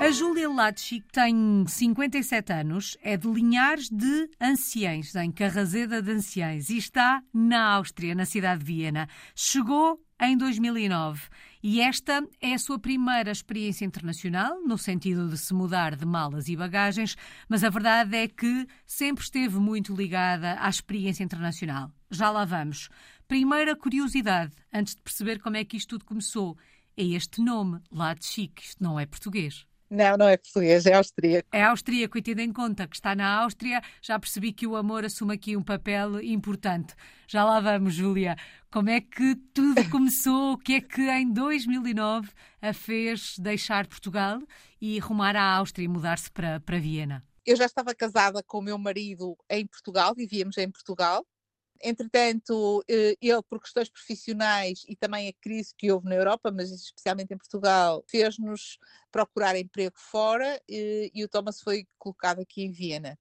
A Júlia Latchi tem 57 anos, é de Linhares de Anciães, em Carrazeda de Anciães, e está na Áustria, na cidade de Viena. Chegou em 2009 e esta é a sua primeira experiência internacional, no sentido de se mudar de malas e bagagens, mas a verdade é que sempre esteve muito ligada à experiência internacional. Já lá vamos. Primeira curiosidade, antes de perceber como é que isto tudo começou, é este nome, Latchik, isto não é português. Não, não é português, é austríaco. É austríaco e tendo em conta que está na Áustria, já percebi que o amor assume aqui um papel importante. Já lá vamos, Júlia. Como é que tudo começou? O que é que em 2009 a fez deixar Portugal e rumar à Áustria e mudar-se para, para Viena? Eu já estava casada com o meu marido em Portugal, vivíamos em Portugal. Entretanto, eh, ele, por questões profissionais e também a crise que houve na Europa, mas especialmente em Portugal, fez-nos procurar emprego fora e, e o Thomas foi colocado aqui em Viena.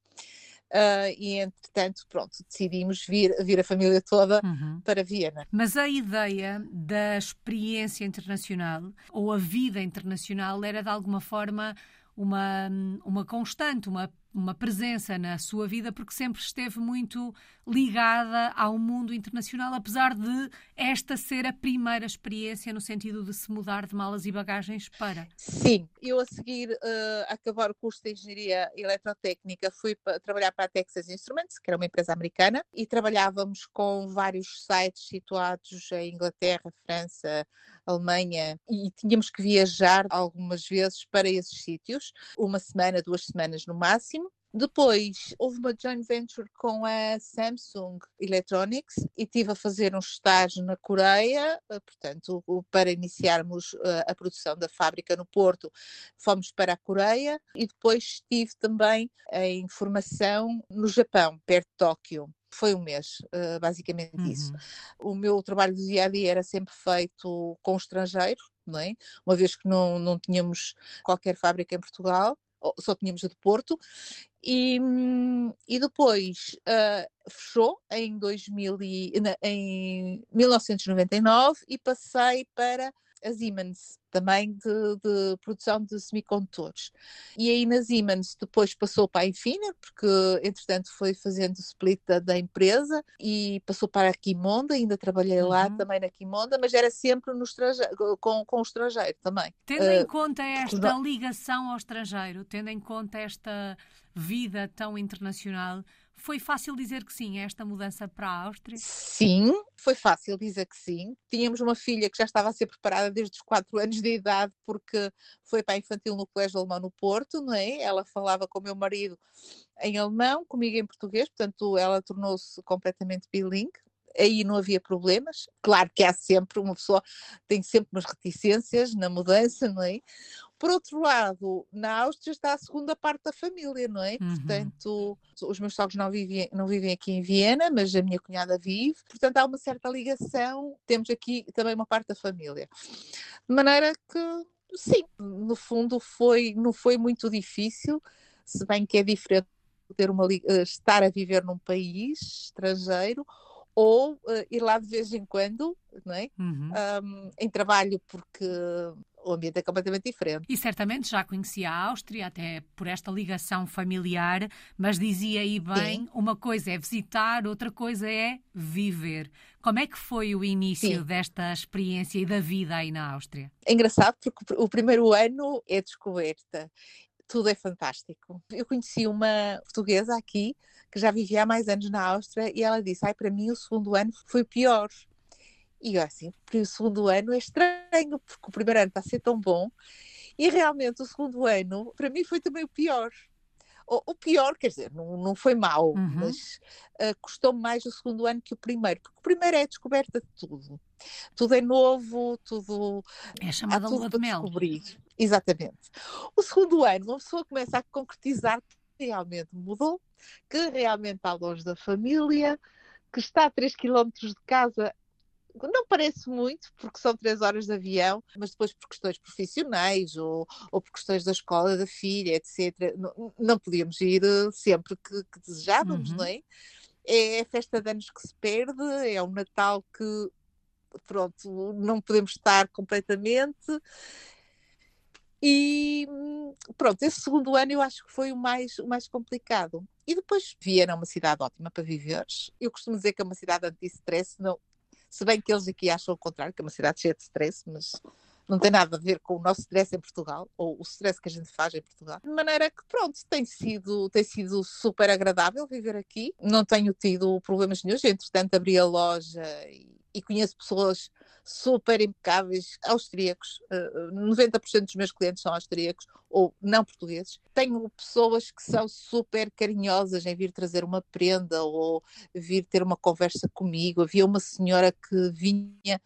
Uh, e entretanto, pronto, decidimos vir, vir a família toda uhum. para Viena. Mas a ideia da experiência internacional ou a vida internacional era de alguma forma uma, uma constante, uma, uma presença na sua vida, porque sempre esteve muito ligada ao mundo internacional, apesar de esta ser a primeira experiência no sentido de se mudar de malas e bagagens para. Sim, eu a seguir uh, acabar o curso de Engenharia Eletrotécnica fui para trabalhar para a Texas Instruments, que era uma empresa americana, e trabalhávamos com vários sites situados em Inglaterra, França, Alemanha e tínhamos que viajar algumas vezes para esses sítios, uma semana, duas semanas no máximo. Depois houve uma joint venture com a Samsung Electronics e tive a fazer um estágio na Coreia, eh, portanto, para iniciarmos eh, a produção da fábrica no Porto, fomos para a Coreia e depois estive também em formação no Japão, perto de Tóquio foi um mês, uh, basicamente uhum. isso. O meu trabalho do dia a dia era sempre feito com estrangeiros, não é? uma vez que não, não tínhamos qualquer fábrica em Portugal, só tínhamos a de Porto, e, e depois uh, fechou em, 2000 e, em 1999 e passei para a Siemens, também de, de, produção de semicondutores. E aí na Siemens depois passou para a Infiner, porque entretanto foi fazendo o split da, da, empresa e passou para a Quimonda, ainda trabalhei uhum. lá também na Quimonda, mas era sempre no estrangeiro, com, com o estrangeiro também. Tendo uh, em conta esta ligação ao estrangeiro, tendo em conta esta vida tão internacional, foi fácil dizer que sim a esta mudança para a Áustria? Sim, foi fácil dizer que sim. Tínhamos uma filha que já estava a ser preparada desde os 4 anos de idade, porque foi para a infantil no Colégio Alemão no Porto, não é? Ela falava com o meu marido em alemão, comigo em português, portanto ela tornou-se completamente bilingue aí não havia problemas. Claro que há sempre, uma pessoa tem sempre umas reticências na mudança, não é? Por outro lado, na Áustria está a segunda parte da família, não é? Uhum. Portanto, os meus sogros não vivem, não vivem aqui em Viena, mas a minha cunhada vive. Portanto, há uma certa ligação. Temos aqui também uma parte da família. De maneira que, sim, no fundo foi, não foi muito difícil, se bem que é diferente ter uma, eh, estar a viver num país estrangeiro ou uh, ir lá de vez em quando, não é? Uhum. Um, em trabalho, porque o ambiente é completamente diferente. E certamente já conhecia a Áustria, até por esta ligação familiar, mas dizia aí bem: Sim. uma coisa é visitar, outra coisa é viver. Como é que foi o início Sim. desta experiência e da vida aí na Áustria? É engraçado porque o primeiro ano é descoberta tudo é fantástico. Eu conheci uma portuguesa aqui que já vivia há mais anos na Áustria e ela disse: Ai, para mim o segundo ano foi pior. E eu assim, o segundo ano é estranho, porque o primeiro ano está a ser tão bom. E realmente o segundo ano, para mim, foi também o pior. O, o pior, quer dizer, não, não foi mau, uhum. mas uh, custou-me mais o segundo ano que o primeiro, porque o primeiro é a descoberta de tudo. Tudo é novo, tudo. É chamada lua de mel. Descobrir. Exatamente. O segundo ano, uma pessoa começa a concretizar que realmente mudou, que realmente está longe da família, que está a 3 km de casa. Não parece muito, porque são 3 horas de avião, mas depois por questões profissionais ou, ou por questões da escola da filha, etc., não, não podíamos ir eh, sempre que, que desejávamos, uhum. não é? É a festa de anos que se perde, é um Natal que, pronto, não podemos estar completamente E pronto, esse segundo ano eu acho que foi o mais, o mais complicado. E depois Viena é uma cidade ótima para viver. Eu costumo dizer que é uma cidade anti-stress, não, se bem que eles aqui acham o contrário, que é uma cidade cheia de stress, mas não tem nada a ver com o nosso stress em Portugal, ou o stress que a gente faz em Portugal. De maneira que, pronto, tem sido, tem sido super agradável viver aqui. Não tenho tido problemas nenhum. Entretanto, abri a loja e, e conheço pessoas super impecáveis, austríacos. Uh, eh, 90% dos meus clientes são austríacos ou não portugueses. Tenho pessoas que são super carinhosas em vir trazer uma prenda ou vir ter uma conversa comigo. Havia uma senhora que vinha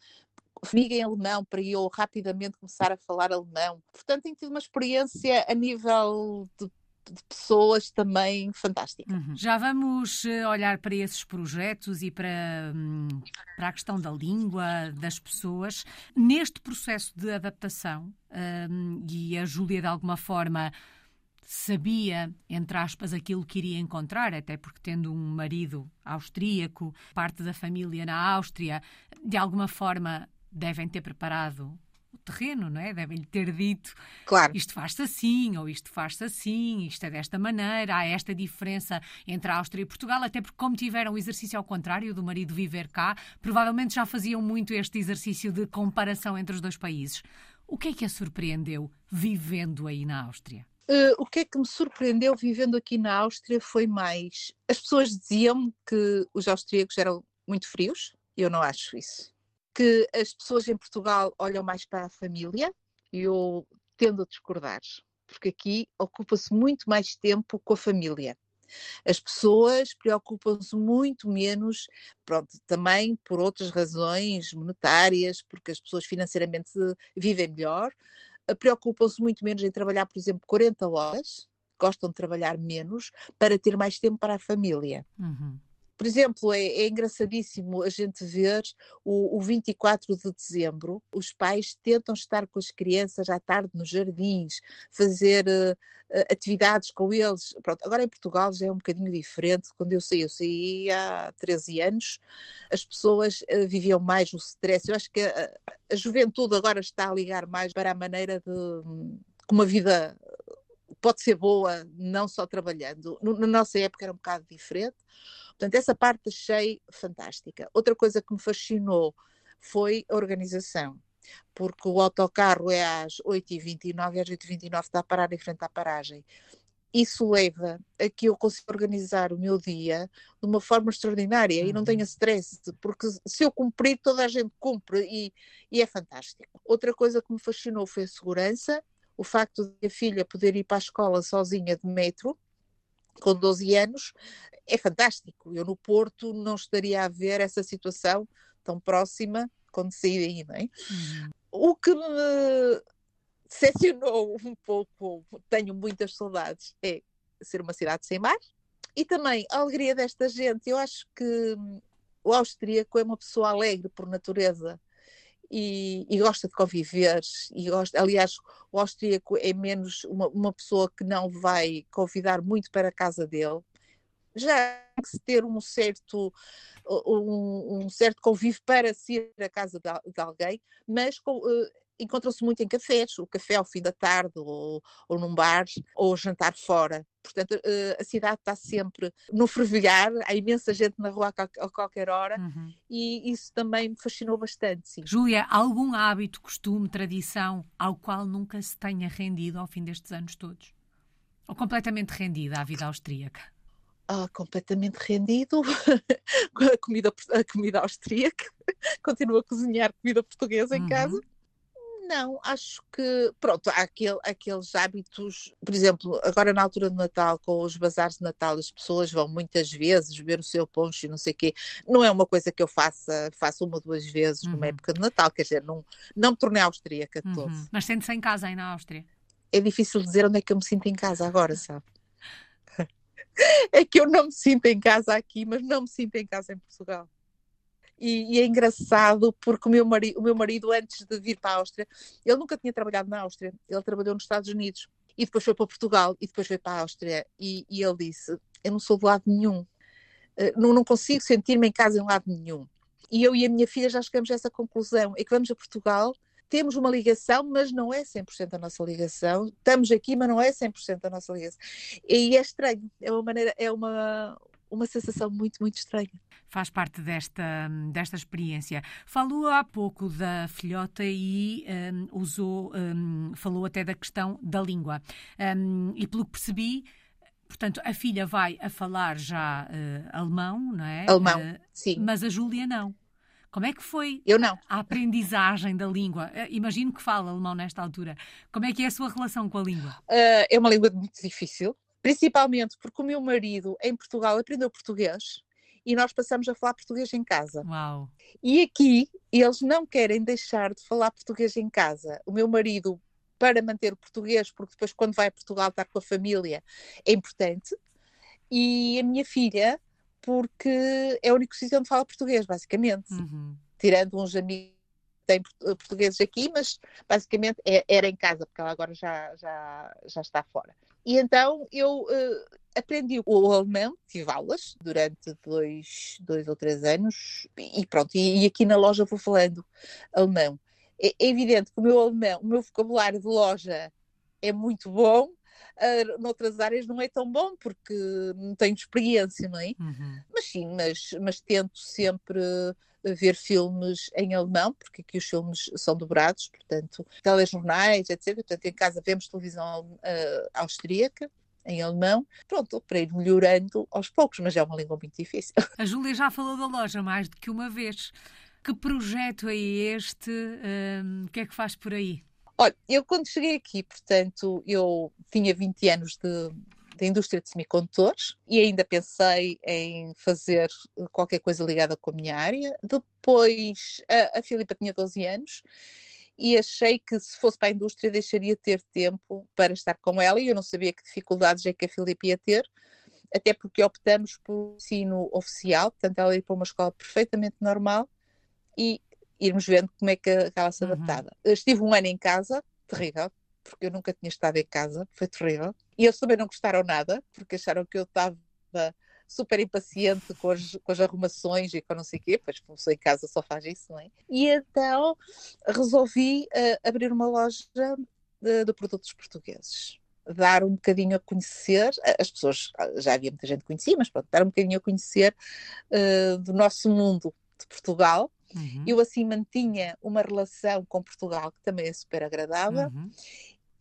comigo em alemão para eu rapidamente começar a falar alemão. Portanto, tenho tido uma experiência a nível de de pessoas também fantástica. Uhum. Já vamos eh, olhar para esses projetos e para, hum, para a questão da língua, das pessoas. Neste processo de adaptação, um, e a Júlia de alguma forma sabia, entre aspas, aquilo que iria encontrar, até porque tendo um marido austríaco, parte da família na Áustria, de alguma forma devem ter preparado terreno, não é? Devem-lhe ter dito claro. isto faz-se assim, ou isto faz-se assim, isto é desta maneira, há esta diferença entre a Áustria e Portugal, até porque, como tiveram o exercício ao contrário do marido viver cá, provavelmente já faziam muito este exercício de comparação entre os dois países. O que é que a surpreendeu vivendo aí na Áustria? Uh, o que é que me surpreendeu vivendo aqui na Áustria foi mais. As pessoas diziam que os austríacos eram muito frios, eu não acho isso que as pessoas em Portugal olham mais para a família e eu tendo a discordar, porque aqui ocupa-se muito mais tempo com a família. As pessoas preocupam-se muito menos, pronto, também por outras razões monetárias, porque as pessoas financeiramente vivem melhor, preocupam-se muito menos em trabalhar, por exemplo, 40 horas, gostam de trabalhar menos, para ter mais tempo para a família. Uhum. Por exemplo, é, é engraçadíssimo a gente ver o, o 24 de dezembro, os pais tentam estar com as crianças à tarde nos jardins, fazer uh, atividades com eles. Pronto, agora em Portugal já é um bocadinho diferente. Quando eu saí, eu saí há 13 anos, as pessoas uh, viviam mais o stress. Eu acho que a, a juventude agora está a ligar mais para a maneira de como a vida pode ser boa não só trabalhando. Na nossa época era um bocado diferente. Portanto, essa parte achei fantástica. Outra coisa que me fascinou foi a organização, porque o autocarro é às 8h29 e às 8h29 está a parar em frente à paragem. Isso leva a que eu consiga organizar o meu dia de uma forma extraordinária uhum. e não uhum. tenha stress, porque se eu cumprir, toda a gente cumpre e, e é fantástico. Outra coisa que me fascinou foi a segurança, o facto de a filha poder ir para a escola sozinha de metro, com 12 anos, é fantástico. Eu no Porto não estaria a ver essa situação tão próxima quando saí daí, não é? Uhum. O que me decepcionou um pouco, tenho muitas saudades, é ser uma cidade sem mar e também a alegria desta gente. Eu acho que o austríaco é uma pessoa alegre por natureza e, e, gosta de conviver e gosta, aliás, o austríaco é menos uma, uma pessoa que não vai convidar muito para a casa dele. Já tem que se ter um certo um, um certo convívio para ser a casa de, de alguém, mas com, uh, encontram-se muito em cafés, o café ao fim da tarde, ou, ou num bar, ou jantar fora. Portanto, eh, a cidade está sempre no fervilhar, há imensa gente na rua a qualquer hora uhum. e isso também me fascinou bastante. Sim. Júlia, algum hábito, costume, tradição ao qual nunca se tenha rendido ao fim destes anos todos? Ou completamente rendida à vida austríaca? Ah, completamente rendido a comida, a comida austríaca, continuo a cozinhar comida portuguesa em uhum. casa não, acho que, pronto, há aquele, aqueles hábitos, por exemplo, agora na altura do Natal, com os bazares de Natal, as pessoas vão muitas vezes ver o seu poncho e não sei o quê. Não é uma coisa que eu faça, faço uma ou duas vezes uhum. numa época de Natal, quer dizer, não, não me tornei austríaca uhum. todo. Mas sente-se em casa aí na Áustria? É difícil dizer onde é que eu me sinto em casa agora, sabe? É que eu não me sinto em casa aqui, mas não me sinto em casa em Portugal. E, e, é engraçado porque o meu, marido, o meu marido, antes de vir para a Áustria, ele nunca tinha trabalhado na Áustria, ele trabalhou nos Estados Unidos e depois foi para Portugal e depois veio para a Áustria. E, e ele disse: Eu não sou de lado nenhum, eh, não, não consigo sentir-me em casa em lado nenhum. E eu e a minha filha já chegamos a essa conclusão: é que vamos a Portugal temos uma ligação, mas não é 100% a nossa ligação. Estamos aqui, mas não é 100% a nossa ligação. E é estranho, é uma maneira, é uma, uma sensação muito, muito estranha. Faz parte desta, desta experiência. Falou há pouco da filhota e um, usou, um, falou até da questão da língua. Um, e pelo que percebi, portanto, a filha vai a falar já uh, alemão, não é? Alemão, uh, sim. Mas a Júlia não. Como é que foi Eu não. a aprendizagem da língua? Eh, imagino que fala alemão nesta altura. Como é que é a sua relação com a língua? Uh, é uma língua muito difícil principalmente porque o meu marido em Portugal aprendeu português e nós passamos a falar português em casa. Uau. E aqui eles não querem deixar de falar português em casa. O meu marido para manter o português, porque depois quando vai a Portugal estar com a família é importante. E a minha filha, porque é o único sítio onde fala português, basicamente. Uhum. Tirando uns amigos tem portugueses aqui, mas basicamente é, era em casa, porque ela agora já, já, já está fora. E então eu uh, aprendi o alemão, tive aulas durante dois, dois ou três anos e pronto, e, e aqui na loja vou falando alemão. É, é, evidente que o meu alemão, o meu vocabulário de loja é muito bom, uh, noutras áreas não é tão bom porque não tenho experiência, não é? Uhum. Mas sim, mas, mas tento sempre ver filmes em alemão, porque aqui os filmes são dobrados, portanto, telejornais, etc. Portanto, em casa vemos televisão uh, austríaca, em alemão, pronto, para ir melhorando aos poucos, mas é uma língua muito difícil. A Júlia já falou da loja mais do que uma vez. Que projeto é este? Um, o que é que faz por aí? Olha, eu quando cheguei aqui, portanto, eu tinha 20 anos de, da indústria de semicondutores e ainda pensei em fazer qualquer coisa ligada com a minha área. Depois, a, a Filipa tinha 12 anos e achei que se fosse para a indústria deixaria de ter tempo para estar com ela e eu não sabia que dificuldades é que a Filipa ia ter, até porque optamos por ensino oficial, portanto ela ia para uma escola perfeitamente normal e irmos vendo como é que ela se adaptava. Uhum. Estive um ano em casa, terrível, porque eu nunca tinha estado em casa, foi terrível. E eles também não gostaram nada, porque acharam que eu estava super impaciente com as, com as arrumações e com não sei o quê, pois como sou em casa só faz isso, não é? E então resolvi uh, abrir uma loja de, de, produtos portugueses. Dar um bocadinho a conhecer, as pessoas, já havia muita gente que conhecia, mas pronto, dar um bocadinho a conhecer uh, do nosso mundo de Portugal. Uhum. Eu assim mantinha uma relação com Portugal que também é super agradável. Uhum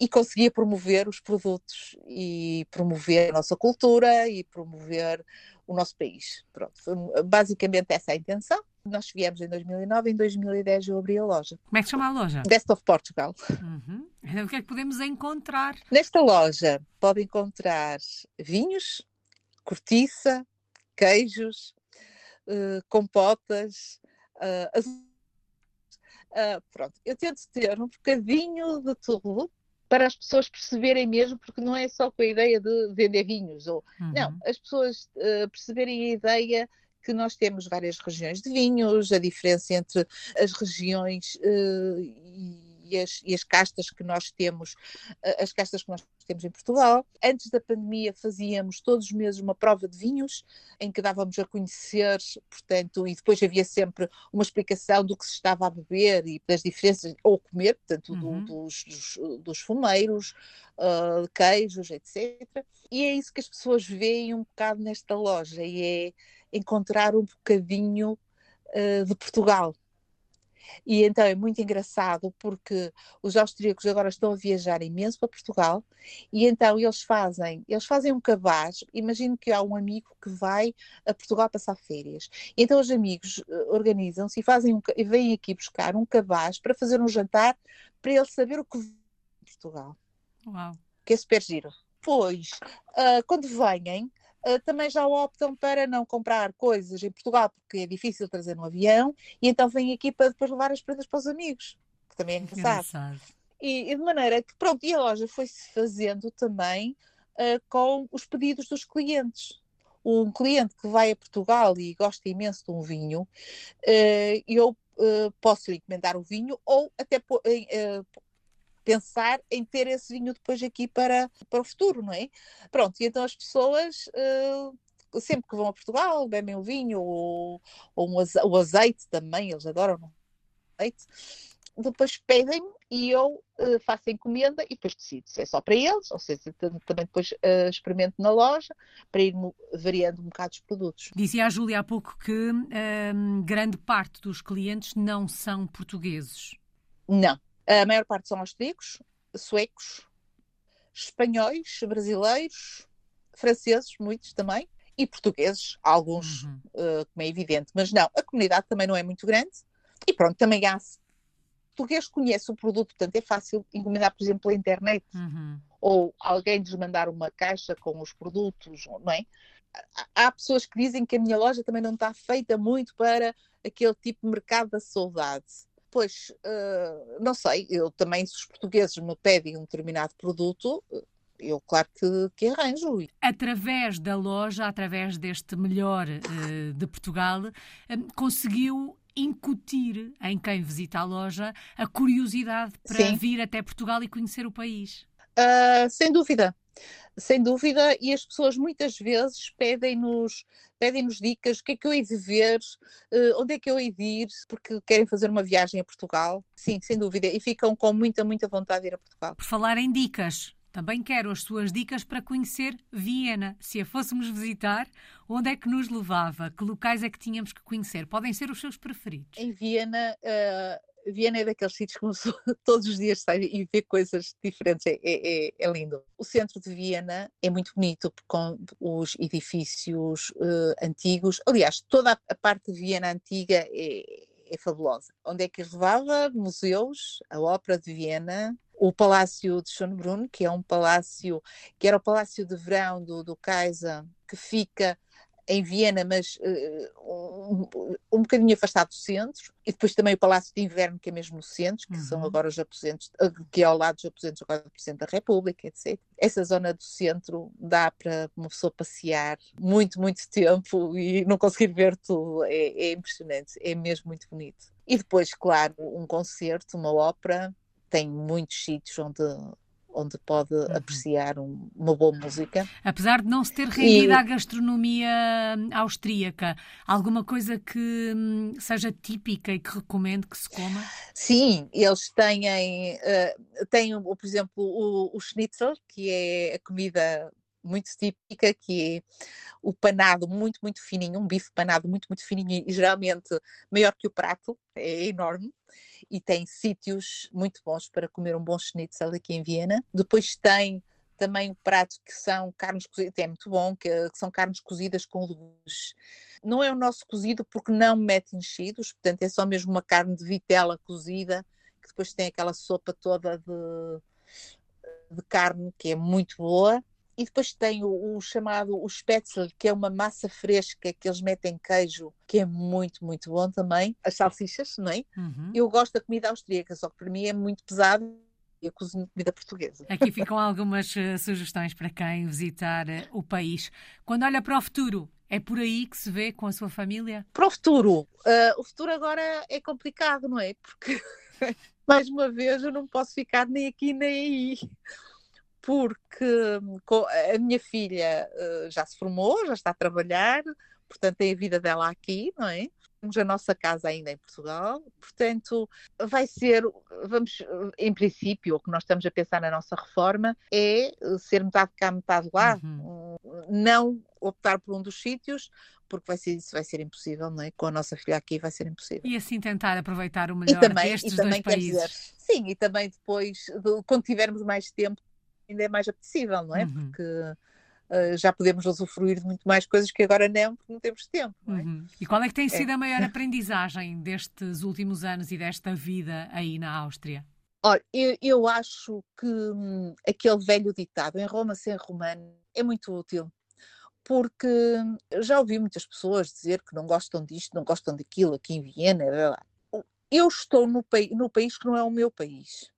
e conseguia promover os produtos e promover a nossa cultura e promover o nosso país. Pronto, foi basicamente essa é a intenção. Nós viemos em 2009, em 2010 eu abri a loja. Como é que chama a loja? Best of Portugal. Uhum. O que é que podemos encontrar? Nesta loja pode encontrar vinhos, cortiça, queijos, uh, compotas, uh, uh, pronto, eu tento ter um bocadinho de tudo para as pessoas perceberem mesmo, porque não é só com a ideia de vender vinhos, ou uhum. não, as pessoas uh, perceberem a ideia que nós temos várias regiões de vinhos, a diferença entre as regiões uh, e e as, e as castas que nós temos, as castas que nós temos em Portugal. Antes da pandemia fazíamos todos os meses uma prova de vinhos, em que dávamos a conhecer, portanto, e depois havia sempre uma explicação do que se estava a beber e das diferenças, ou comer, portanto, uhum. do, dos, dos, dos, fumeiros, uh, queijos, etc. E é isso que as pessoas veem um bocado nesta loja, e é encontrar um bocadinho uh, de Portugal e então é muito engraçado porque os austríacos agora estão a viajar imenso para Portugal e então eles fazem, eles fazem um cabaz. Imagino que há um amigo que vai a Portugal passar férias. E então os amigos eh, organizam-se e fazem um, e vêm aqui buscar um cabaz para fazer um jantar para ele saber o que Portugal. Uau. Que é super giro. Pois, uh, quando uh, também já optam para não comprar coisas em Portugal, porque é difícil trazer no avião, e então vêm aqui para depois levar as prendas para os amigos, que também é engraçado. engraçado. E, e, de maneira que, pronto, e a loja foi-se fazendo também uh, com os pedidos dos clientes. Um cliente que vai a Portugal e gosta imenso de um vinho, uh, eu posso lhe encomendar o vinho ou até pensar em ter esse vinho depois aqui para, para o futuro, não é? Pronto, e então as pessoas. Uh, sempre que vão a Portugal, bebem o vinho ou, ou um azeite, o azeite também, eles adoram azeite. depois pedem-me e eu uh, faço a encomenda e depois decido se é só para eles, ou seja, também depois uh, experimento na loja para ir variando um bocado os produtos. Dizia a Júlia há pouco que uh, grande parte dos clientes não são portugueses. Não. A maior parte são austríacos, suecos, espanhóis, brasileiros, franceses, muitos também, e portugueses, alguns, uhum. uh, como é evidente. Mas não, a comunidade também não é muito grande. E pronto, também há português conhece o produto, portanto é fácil encomendar, por exemplo, pela internet. Uhum. Ou alguém desmandar uma caixa com os produtos, não é? Há pessoas que dizem que a minha loja também não está feita muito para aquele tipo de mercado da saudade. Pois, uh, não sei, eu também, se os portugueses me pedem um determinado produto, eu claro que, que arranjo. Através da loja, através deste melhor uh, de Portugal, uh, conseguiu incutir em quem visita a loja a curiosidade para Sim. vir até Portugal e conhecer o país. Uh, sem dúvida, sem dúvida, e as pessoas muitas vezes pedem-nos pedem-nos dicas, o que é que eu hei de ver, uh, onde é que eu hei de ir, porque querem fazer uma viagem a Portugal. Sim, sem dúvida, e ficam com muita, muita vontade de ir a Portugal. Por falar em dicas, também quero as suas dicas para conhecer Viena. Se a fôssemos visitar, onde é que nos levava? Que locais é que tínhamos que conhecer? Podem ser os seus preferidos. Em Viena, uh, Viena é daqueles sítios que todos os dias sai e vê coisas diferentes. É, é, é, é, lindo. O centro de Viena é muito bonito com os edifícios uh, antigos. Aliás, toda a parte de Viena antiga é, é fabulosa. Onde é que levava? Museus, a Ópera de Viena, o Palácio de Schönbrunn, que é um palácio, que era o palácio de verão do, do Kaiser, que fica em Viena, mas uh, um, um bocadinho afastado do centro, e depois também o Palácio de Inverno, que é mesmo no centro, que uhum. são agora os aposentos, eh, que é ao lado dos aposentos agora do Presidente da República, etc. Essa zona do centro dá para uma pessoa passear muito, muito tempo e não conseguir ver tudo, é, é impressionante, é mesmo muito bonito. E depois, claro, um concerto, uma ópera, tem muitos sítios onde onde pode uhum. apreciar um, uma boa música. Apesar de não se ter rendido e... à gastronomia hum, austríaca, alguma coisa que hum, seja típica e que recomendo que se coma? Sim, eles têm, uh, têm por exemplo, o, o schnitzel, que é a comida muito típica, que é o panado muito, muito fininho, um bife panado muito, muito fininho e geralmente maior que o prato, é enorme e tem sítios muito bons para comer um bom schnitzel aqui em Viena. Depois tem também o prato que são carnes cozidas, é muito bom, que, que, são carnes cozidas com legumes. Não é o nosso cozido porque não mete enchidos, portanto é só mesmo uma carne de vitela cozida, que depois tem aquela sopa toda de, de carne que é muito boa. E depois tem o, o, chamado o spätzle, que é uma massa fresca que eles metem queijo, que é muito, muito bom também. As salsichas, não é? Uhum. Eu gosto da comida austríaca, só que para mim é muito pesado eu cozinho comida portuguesa. Aqui ficam algumas uh, sugestões para quem visitar uh, o país. Quando olha para o futuro, é por aí que se vê com a sua família? Para o futuro. Uh, o futuro agora é complicado, não é? Porque, mais uma vez, eu não posso ficar nem aqui nem aí porque hum, a minha filha eh, já se formou, já está a trabalhar, portanto tem a vida dela aqui, não é? Temos a nossa casa ainda em Portugal, portanto vai ser, vamos, em princípio, o que nós estamos a pensar na nossa reforma é eh, ser metade cá, metade lá, uhum. não optar por um dos sítios, porque vai ser, isso vai ser impossível, não é? Com a nossa filha aqui vai ser impossível. E assim tentar aproveitar o melhor e também, destes e também, dois países. Dizer, sim, e também depois, quando tivermos mais tempo, ainda é mais apetecível, não é? Uhum. Porque uh, já podemos usufruir de muito mais coisas que agora não, porque não temos tempo. Não é? uhum. E qual é que tem é. sido é. a maior aprendizagem destes últimos anos e desta vida aí na Áustria? Olha, eu, eu acho que hum, aquele velho ditado, em Roma sem romano, é muito útil. Porque já ouvi muitas pessoas dizer que não gostam disto, não gostam daquilo aqui em Viena. Eu estou no, no país que não é o meu país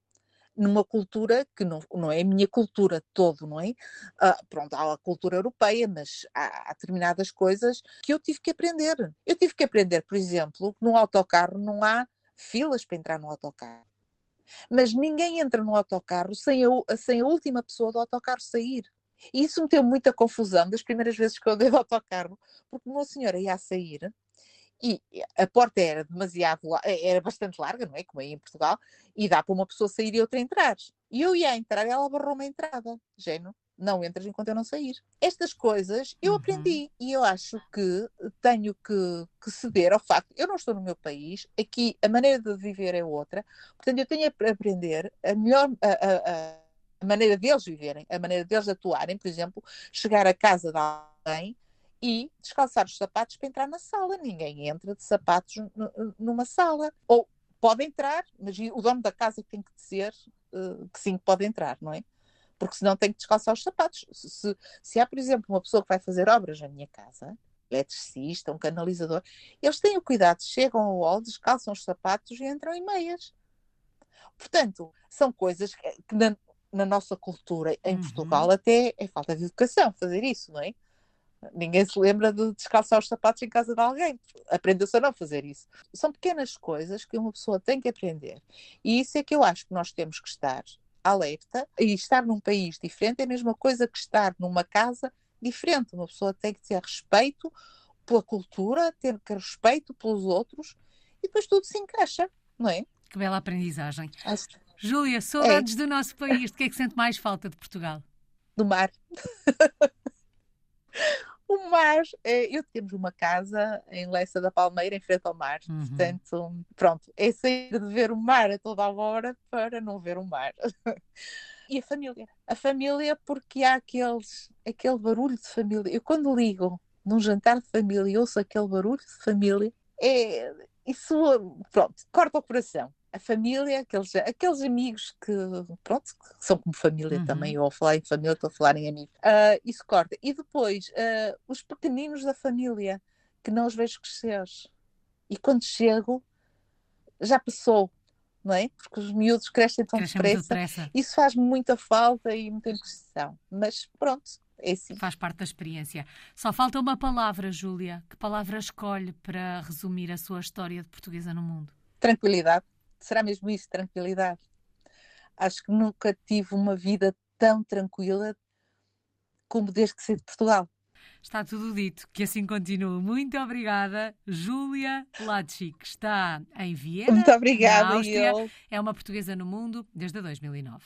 numa cultura que não, não é a minha cultura todo, não é? Ah, pronto, há a cultura europeia, mas há, há, determinadas coisas que eu tive que aprender. Eu tive que aprender, por exemplo, que no autocarro não há filas para entrar no autocarro. Mas ninguém entra no autocarro sem a, sem a última pessoa do autocarro sair. E isso me deu muita confusão das primeiras vezes que eu andei de autocarro, porque uma senhora ia a sair e a porta era demasiado, era bastante larga, não é? Como aí em Portugal, e dá para uma pessoa sair e outra entrar. E eu ia entrar, ela barrou-me a entrada. Género, não entras enquanto eu não sair. Estas coisas eu uhum. aprendi e eu acho que tenho que, que, ceder ao facto, eu não estou no meu país, aqui a maneira de viver é outra, portanto eu tenho a aprender a melhor. A, a, a maneira deles viverem, a maneira deles atuarem, por exemplo, chegar à casa de alguém e descalçar os sapatos para entrar na sala. Ninguém entra de sapatos numa sala. Ou pode entrar, mas o dono da casa tem que dizer uh, que sim, pode entrar, não é? Porque senão tem que descalçar os sapatos. Se, se, se há, por exemplo, uma pessoa que vai fazer obras na minha casa, eletricista, um canalizador, eles têm o cuidado, chegam ao hall, descalçam os sapatos e entram em meias. Portanto, são coisas que, na, na, nossa cultura em uhum. Portugal até é falta de educação fazer isso, não é? Ninguém se lembra de descalçar os sapatos em casa de alguém. Aprendeu-se a não fazer isso. São pequenas coisas que uma pessoa tem que aprender. E isso é que eu acho que nós temos que estar alerta. E estar num país diferente é a mesma coisa que estar numa casa diferente. Uma pessoa tem que ter respeito pela cultura, ter respeito pelos outros e depois tudo se encaixa, não é? Que bela aprendizagem. Acho... Júlia, saudades é. do nosso país. De que é que sente mais falta de Portugal? Do mar. O mar, é, eu temos uma casa em Leça da Palmeira, em frente ao mar. Uhum. Portanto, pronto, é sair de ver o mar a toda a hora para não ver o mar. e a família. A família, porque há aqueles, aquele barulho de família. Eu, quando ligo num jantar de família e ouço aquele barulho de família, é, isso, pronto, corta o coração a família, aqueles, aqueles amigos que, pronto, que são como família uhum. também, eu ao falar em família estou a falar em amigos, uh, isso corta. E depois, uh, os pequeninos da família, que não os vejo crescer. E quando chego, já passou, não é? Porque os miúdos crescem tão depressa. depressa. Isso faz muita falta e muita impressão. Mas pronto, é assim. Faz parte da experiência. Só falta uma palavra, Júlia. Que palavra escolhe para resumir a sua história de portuguesa no mundo? Tranquilidade será mesmo isso, tranquilidade. Acho que nunca tive uma vida tão tranquila como desde que saí de Portugal. Está tudo dito, que assim continue. Muito obrigada, Júlia Lacci, que está em Viena. Muito obrigada, Áustria. Eu. É uma portuguesa no mundo desde 2009.